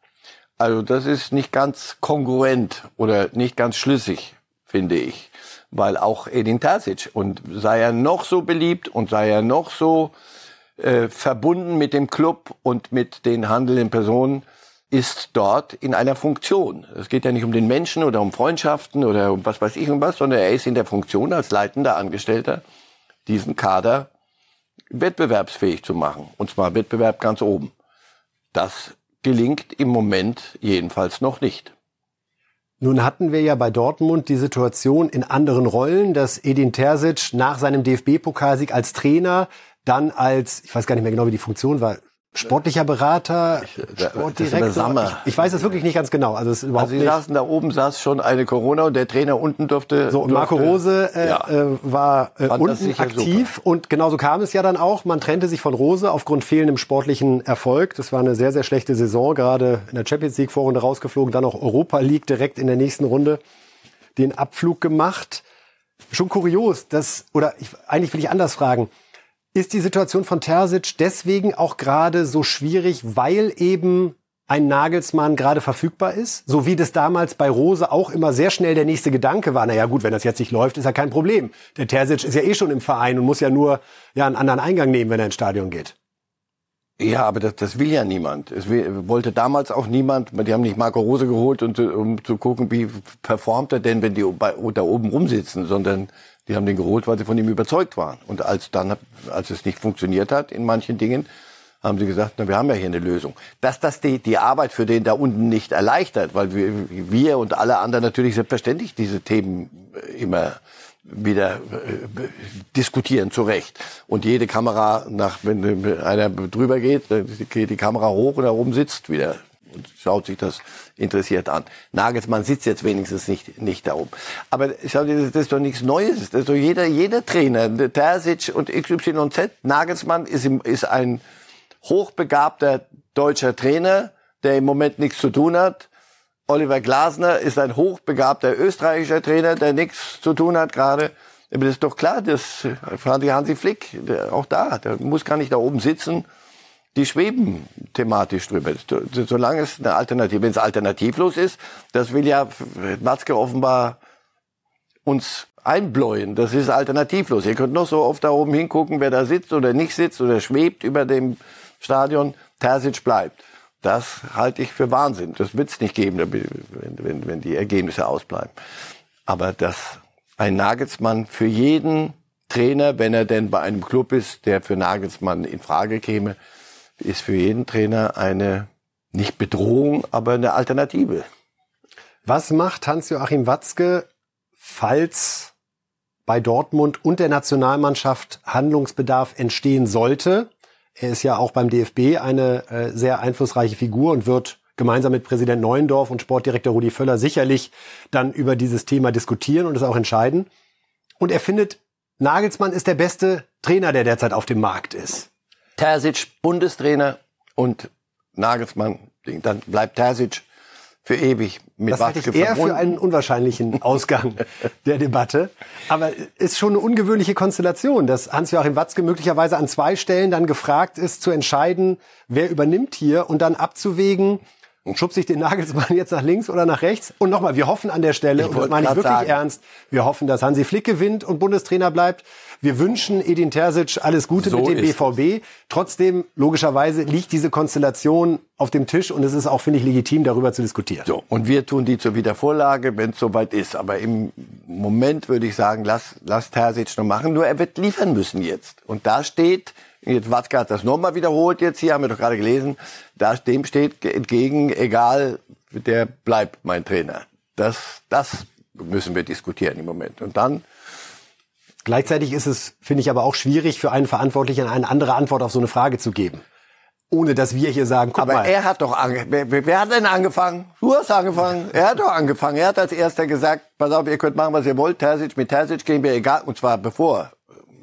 Also das ist nicht ganz kongruent oder nicht ganz schlüssig, finde ich. Weil auch Edin Terzic und sei er noch so beliebt und sei er noch so äh, verbunden mit dem Club und mit den handelnden Personen, ist dort in einer Funktion. Es geht ja nicht um den Menschen oder um Freundschaften oder um was weiß ich und was, sondern er ist in der Funktion als leitender Angestellter diesen Kader wettbewerbsfähig zu machen. Und zwar Wettbewerb ganz oben. Das gelingt im Moment jedenfalls noch nicht. Nun hatten wir ja bei Dortmund die Situation in anderen Rollen, dass Edin Terzic nach seinem DFB-Pokalsieg als Trainer dann als, ich weiß gar nicht mehr genau, wie die Funktion war, sportlicher Berater, Sportdirektor. Ich, ich, weiß es wirklich nicht ganz genau. Also es ist überhaupt also Sie nicht. saßen da oben, saß schon eine Corona und der Trainer unten durfte. So und Marco Rose äh, ja. äh, war äh, unten aktiv super. und genauso kam es ja dann auch. Man trennte sich von Rose aufgrund fehlendem sportlichen Erfolg. Das war eine sehr sehr schlechte Saison, gerade in der Champions League Vorrunde rausgeflogen, dann auch Europa League direkt in der nächsten Runde den Abflug gemacht. Schon kurios, dass oder ich, eigentlich will ich anders fragen ist die Situation von Terzic deswegen auch gerade so schwierig, weil eben ein Nagelsmann gerade verfügbar ist? So wie das damals bei Rose auch immer sehr schnell der nächste Gedanke war. Naja gut, wenn das jetzt nicht läuft, ist ja kein Problem. Der Terzic ist ja eh schon im Verein und muss ja nur ja, einen anderen Eingang nehmen, wenn er ins Stadion geht. Ja, aber das, das will ja niemand. Es will, wollte damals auch niemand. Die haben nicht Marco Rose geholt, und, um zu gucken, wie performt er denn, wenn die bei, da oben rumsitzen, sondern die haben den geholt, weil sie von ihm überzeugt waren. Und als dann, als es nicht funktioniert hat in manchen Dingen, haben sie gesagt, na, wir haben ja hier eine Lösung. Dass das die, die Arbeit für den da unten nicht erleichtert, weil wir, wir und alle anderen natürlich selbstverständlich diese Themen äh, immer wieder äh, diskutieren, zu Recht. Und jede Kamera, nach, wenn einer drüber geht, dann geht die Kamera hoch und da oben sitzt wieder und schaut sich das interessiert an. Nagelsmann sitzt jetzt wenigstens nicht, nicht da oben. Aber schau dir, das ist doch nichts Neues. Das ist doch jeder, jeder Trainer, Terzic und XYZ. Nagelsmann ist, im, ist ein hochbegabter deutscher Trainer, der im Moment nichts zu tun hat. Oliver Glasner ist ein hochbegabter österreichischer Trainer, der nichts zu tun hat gerade. Aber das ist doch klar, das Hansi Flick, der, auch da, der muss gar nicht da oben sitzen die schweben thematisch drüber. Solange es eine Alternative, wenn es alternativlos ist, das will ja Matzke offenbar uns einbläuen. Das ist alternativlos. Ihr könnt noch so oft da oben hingucken, wer da sitzt oder nicht sitzt oder schwebt über dem Stadion. Terzic bleibt. Das halte ich für Wahnsinn. Das wird es nicht geben, wenn, wenn, wenn die Ergebnisse ausbleiben. Aber dass ein Nagelsmann für jeden Trainer, wenn er denn bei einem Club ist, der für Nagelsmann in Frage käme, ist für jeden Trainer eine, nicht Bedrohung, aber eine Alternative. Was macht Hans-Joachim Watzke, falls bei Dortmund und der Nationalmannschaft Handlungsbedarf entstehen sollte? Er ist ja auch beim DFB eine äh, sehr einflussreiche Figur und wird gemeinsam mit Präsident Neuendorf und Sportdirektor Rudi Völler sicherlich dann über dieses Thema diskutieren und es auch entscheiden. Und er findet, Nagelsmann ist der beste Trainer, der derzeit auf dem Markt ist. Terzic Bundestrainer und Nagelsmann, dann bleibt Terzic für ewig mit das ich eher verbunden. für einen unwahrscheinlichen Ausgang der Debatte. Aber ist schon eine ungewöhnliche Konstellation, dass Hans-Joachim Watzke möglicherweise an zwei Stellen dann gefragt ist, zu entscheiden, wer übernimmt hier und dann abzuwägen, Schubst sich den Nagelsmann jetzt nach links oder nach rechts? Und nochmal, wir hoffen an der Stelle, Ich und das meine ich wirklich sagen. ernst, wir hoffen, dass Hansi Flick gewinnt und Bundestrainer bleibt. Wir wünschen Edin Terzic alles Gute So mit dem BVB. Trotzdem, logischerweise, liegt diese Konstellation auf dem Tisch und es ist auch, finde ich, legitim, darüber zu diskutieren. So, und wir tun die zur Wiedervorlage, wenn es soweit ist. Aber im Moment würde ich sagen, lass, lass Terzic noch machen. Nur er wird liefern müssen jetzt. Und da steht, jetzt Watzke hat das nochmal wiederholt jetzt hier, haben wir doch gerade gelesen, da dem steht entgegen, egal, der bleibt mein Trainer. Das, das müssen wir diskutieren im Moment. Und dann, Gleichzeitig ist es, finde ich, aber auch schwierig für einen Verantwortlichen eine andere Antwort auf so eine Frage zu geben. Ohne dass wir hier sagen, guck aber mal. er hat doch ange wer, wer wer hat denn angefangen? Du hast angefangen. Er hat doch angefangen. Er hat als erster gesagt, pass auf, ihr könnt machen, was ihr wollt. Terzic, mit Terzic gehen wir egal. Und zwar bevor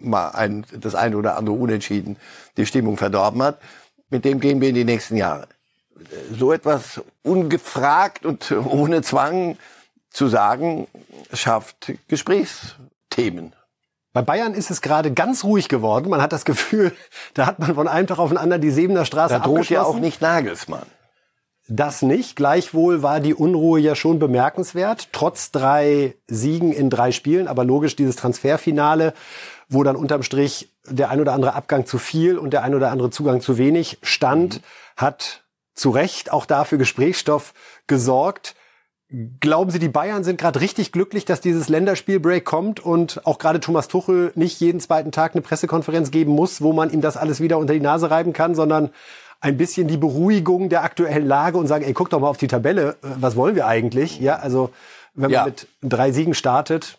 mal ein, das eine oder andere Unentschieden die Stimmung verdorben hat. Mit dem gehen wir in die nächsten Jahre. So etwas ungefragt und ohne Zwang zu sagen, schafft Gesprächsthemen. Bei Bayern ist es gerade ganz ruhig geworden. Man hat das Gefühl, da hat man von einem Tag auf den anderen die Sebener Straße Da droht ja auch nicht Nagelsmann. Das nicht. Gleichwohl war die Unruhe ja schon bemerkenswert. Trotz drei Siegen in drei Spielen. Aber logisch dieses Transferfinale, wo dann unterm Strich der ein oder andere Abgang zu viel und der ein oder andere Zugang zu wenig stand, hat zu Recht auch dafür Gesprächsstoff gesorgt. Glauben Sie, die Bayern sind gerade richtig glücklich, dass dieses Länderspielbreak kommt und auch gerade Thomas Tuchel nicht jeden zweiten Tag eine Pressekonferenz geben muss, wo man ihm das alles wieder unter die Nase reiben kann, sondern ein bisschen die Beruhigung der aktuellen Lage und sagen, ey, guck doch mal auf die Tabelle, äh, was wollen wir eigentlich? Ja, also wenn Ja. man mit drei Siegen startet,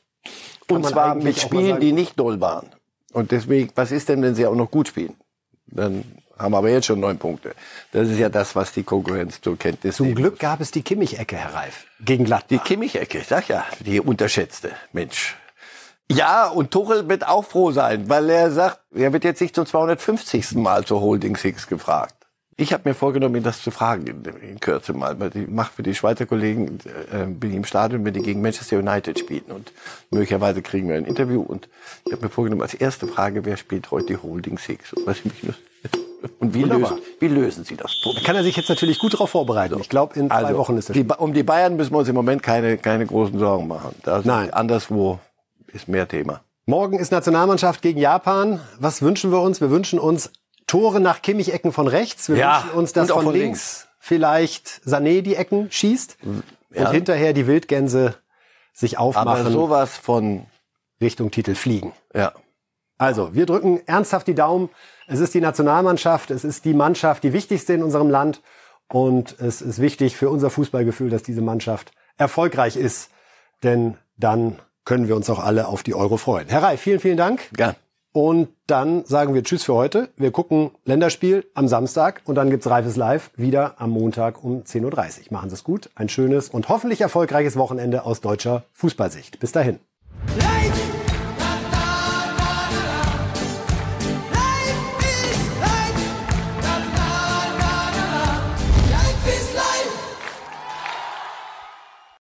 kann Und zwar mit Spielen, die nicht doll waren. Und deswegen, was ist denn, wenn sie auch noch gut spielen? Dann haben wir aber jetzt schon neun Punkte. Das ist ja das, was die Konkurrenz zur Kenntnis Zum Glück muss. gab es die Kimmich-Ecke, Herr Reif, gegen Die Gladbach. Kimmich-Ecke, ich sag ja, die unterschätzte Mensch. Ja, und Tuchel wird auch froh sein, weil er sagt, er wird jetzt nicht zum 250. Mal zur Holding Six gefragt. Ich habe mir vorgenommen, ihn das zu fragen in, in Kürze mal, ich mache für die Schweizer Kollegen, äh, bin ich im Stadion, wenn die gegen Manchester United spielen und möglicherweise kriegen wir ein Interview und ich habe mir vorgenommen, als erste Frage, wer spielt heute die Holding Six? Und, was ich mich und wie, lösen, wie lösen Sie das Problem? Kann er sich jetzt natürlich gut darauf vorbereiten. Ich glaube, in zwei Wochen ist das. Also, Ba- um die Bayern müssen wir uns im Moment keine, keine großen Sorgen machen. Da sind Nein. Anderswo ist mehr Thema. Morgen ist Nationalmannschaft gegen Japan. Was wünschen wir uns? Wir wünschen uns Tore nach Kimmich-Ecken von rechts. Wir Ja, wünschen uns, dass von, von links, vielleicht Sané die Ecken schießt Ja. und hinterher die Wildgänse sich Aber aufmachen sowas von, Richtung Titel fliegen. ja. Also, wir drücken ernsthaft die Daumen. Es ist die Nationalmannschaft, es ist die Mannschaft, die wichtigste in unserem Land. Und es ist wichtig für unser Fußballgefühl, dass diese Mannschaft erfolgreich ist. Denn dann können wir uns auch alle auf die Euro freuen. Herr Reif, vielen, vielen Dank. ja. Und dann sagen wir Tschüss für heute. Wir gucken Länderspiel am Samstag und dann gibt's Reifes Live wieder am Montag um 10.30 Uhr. Machen Sie es gut. Ein schönes und hoffentlich erfolgreiches Wochenende aus deutscher Fußballsicht. Bis dahin.